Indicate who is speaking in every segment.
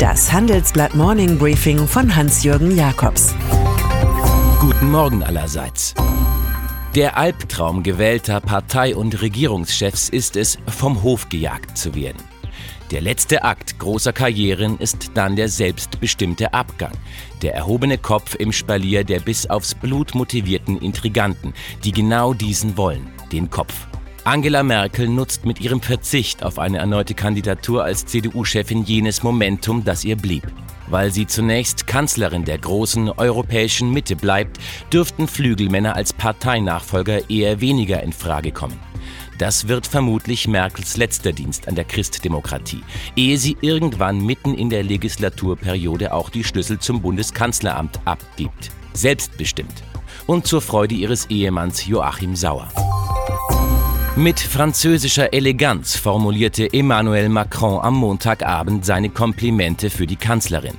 Speaker 1: Das Handelsblatt Morning Briefing von Hans-Jürgen Jakobs.
Speaker 2: Guten Morgen allerseits. Der Albtraum gewählter Partei- und Regierungschefs ist es, vom Hof gejagt zu werden. Der letzte Akt großer Karrieren ist dann der selbstbestimmte Abgang. Der erhobene Kopf im Spalier der bis aufs Blut motivierten Intriganten, die genau diesen wollen, den Kopf. Angela Merkel nutzt mit ihrem Verzicht auf eine erneute Kandidatur als CDU-Chefin jenes Momentum, das ihr blieb. Weil sie zunächst Kanzlerin der großen europäischen Mitte bleibt, dürften Flügelmänner als Parteinachfolger eher weniger in Frage kommen. Das wird vermutlich Merkels letzter Dienst an der Christdemokratie, ehe sie irgendwann mitten in der Legislaturperiode auch die Schlüssel zum Bundeskanzleramt abgibt. Selbstbestimmt. Und zur Freude ihres Ehemanns Joachim Sauer. Mit französischer Eleganz formulierte Emmanuel Macron am Montagabend seine Komplimente für die Kanzlerin,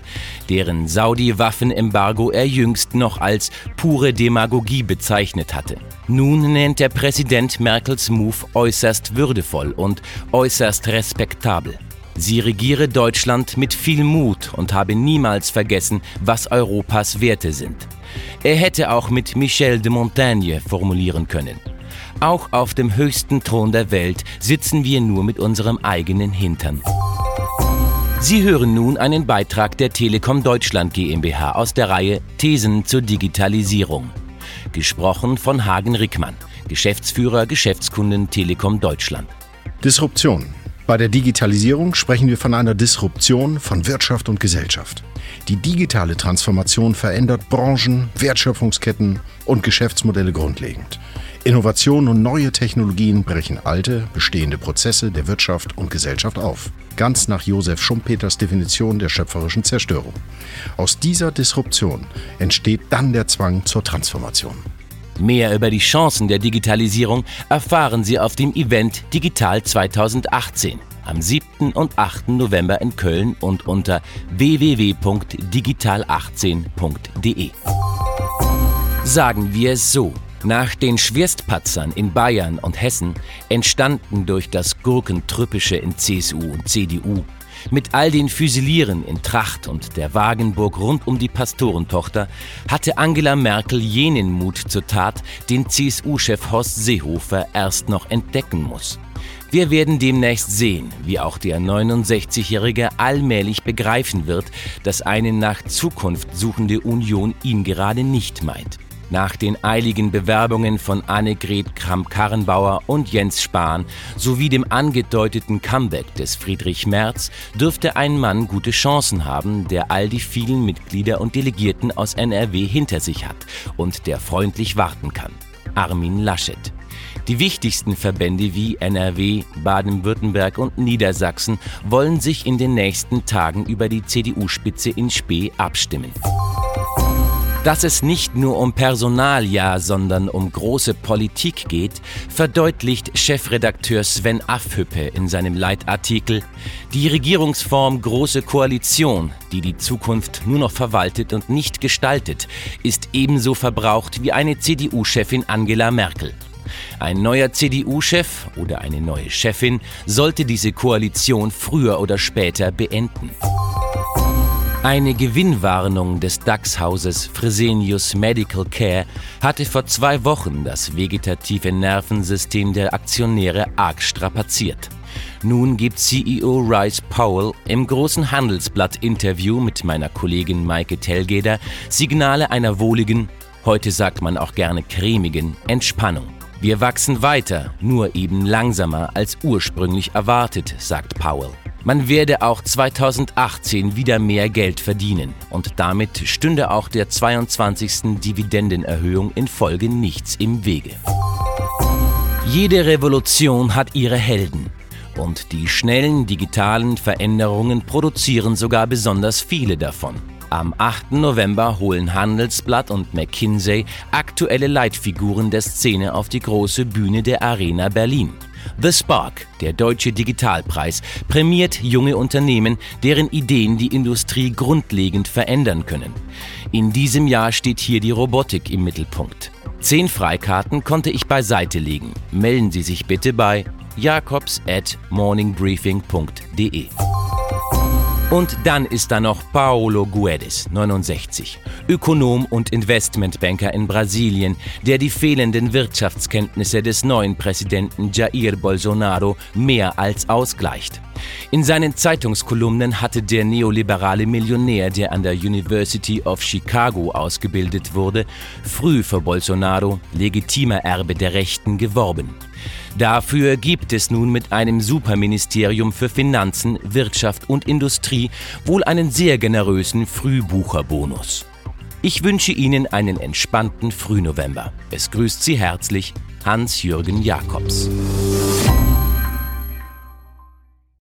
Speaker 2: deren Saudi-Waffenembargo er jüngst noch als pure Demagogie bezeichnet hatte. Nun nennt der Präsident Merkels Move äußerst würdevoll und äußerst respektabel. Sie regiere Deutschland mit viel Mut und habe niemals vergessen, was Europas Werte sind. Er hätte auch mit Michel de Montaigne formulieren können. Auch auf dem höchsten Thron der Welt sitzen wir nur mit unserem eigenen Hintern. Sie hören nun einen Beitrag der Telekom Deutschland GmbH aus der Reihe Thesen zur Digitalisierung. Gesprochen von Hagen Rickmann, Geschäftsführer Geschäftskunden Telekom Deutschland.
Speaker 3: Disruption. Bei der Digitalisierung sprechen wir von einer Disruption von Wirtschaft und Gesellschaft. Die digitale Transformation verändert Branchen, Wertschöpfungsketten und Geschäftsmodelle grundlegend. Innovationen und neue Technologien brechen alte, bestehende Prozesse der Wirtschaft und Gesellschaft auf. Ganz nach Josef Schumpeters Definition der schöpferischen Zerstörung. Aus dieser Disruption entsteht dann der Zwang zur Transformation.
Speaker 2: Mehr über die Chancen der Digitalisierung erfahren Sie auf dem Event Digital 2018 am 7. und 8. November in Köln und unter www.digital18.de. Sagen wir es so. Nach den Schwerstpatzern in Bayern und Hessen entstanden durch das Gurkentrüppische in CSU und CDU, mit all den Füsilieren in Tracht und der Wagenburg rund um die Pastorentochter, hatte Angela Merkel jenen Mut zur Tat, den CSU-Chef Horst Seehofer erst noch entdecken muss. Wir werden demnächst sehen, wie auch der 69-Jährige allmählich begreifen wird, dass eine nach Zukunft suchende Union ihn gerade nicht meint. Nach den eiligen Bewerbungen von Annegret Kramp-Karrenbauer und Jens Spahn sowie dem angedeuteten Comeback des Friedrich Merz dürfte ein Mann gute Chancen haben, der all die vielen Mitglieder und Delegierten aus NRW hinter sich hat und der freundlich warten kann. Armin Laschet. Die wichtigsten Verbände wie NRW, Baden-Württemberg und Niedersachsen wollen sich in den nächsten Tagen über die CDU-Spitze in Spee abstimmen. Dass es nicht nur um Personalia, sondern um große Politik geht, verdeutlicht Chefredakteur Sven Afhüppe in seinem Leitartikel Die Regierungsform Große Koalition, die die Zukunft nur noch verwaltet und nicht gestaltet, ist ebenso verbraucht wie eine CDU-Chefin Angela Merkel. Ein neuer CDU-Chef oder eine neue Chefin sollte diese Koalition früher oder später beenden. Eine Gewinnwarnung des DAX-Hauses Fresenius Medical Care hatte vor zwei Wochen das vegetative Nervensystem der Aktionäre arg strapaziert. Nun gibt CEO Rice Powell im großen Handelsblatt-Interview mit meiner Kollegin Maike Telgeder Signale einer wohligen, heute sagt man auch gerne cremigen, Entspannung. Wir wachsen weiter, nur eben langsamer als ursprünglich erwartet, sagt Powell. Man werde auch 2018 wieder mehr Geld verdienen und damit stünde auch der 22. Dividendenerhöhung in Folge nichts im Wege. Jede Revolution hat ihre Helden. Und die schnellen digitalen Veränderungen produzieren sogar besonders viele davon. Am 8. November holen Handelsblatt und McKinsey aktuelle Leitfiguren der Szene auf die große Bühne der Arena Berlin. The Spark, der deutsche Digitalpreis, prämiert junge Unternehmen, deren Ideen die Industrie grundlegend verändern können. In diesem Jahr steht hier die Robotik im Mittelpunkt. Zehn Freikarten konnte ich beiseite legen. Melden Sie sich bitte bei jacobs at morningbriefing.de. Und dann ist da noch Paolo Guedes, 69, Ökonom und Investmentbanker in Brasilien, der die fehlenden Wirtschaftskenntnisse des neuen Präsidenten Jair Bolsonaro mehr als ausgleicht. In seinen Zeitungskolumnen hatte der neoliberale Millionär, der an der University of Chicago ausgebildet wurde, früh für Bolsonaro, legitimer Erbe der Rechten, geworben. Dafür gibt es nun mit einem Superministerium für Finanzen, Wirtschaft und Industrie wohl einen sehr generösen Frühbucherbonus. Ich wünsche Ihnen einen entspannten Frühnovember. Es grüßt Sie herzlich Hans-Jürgen Jakobs.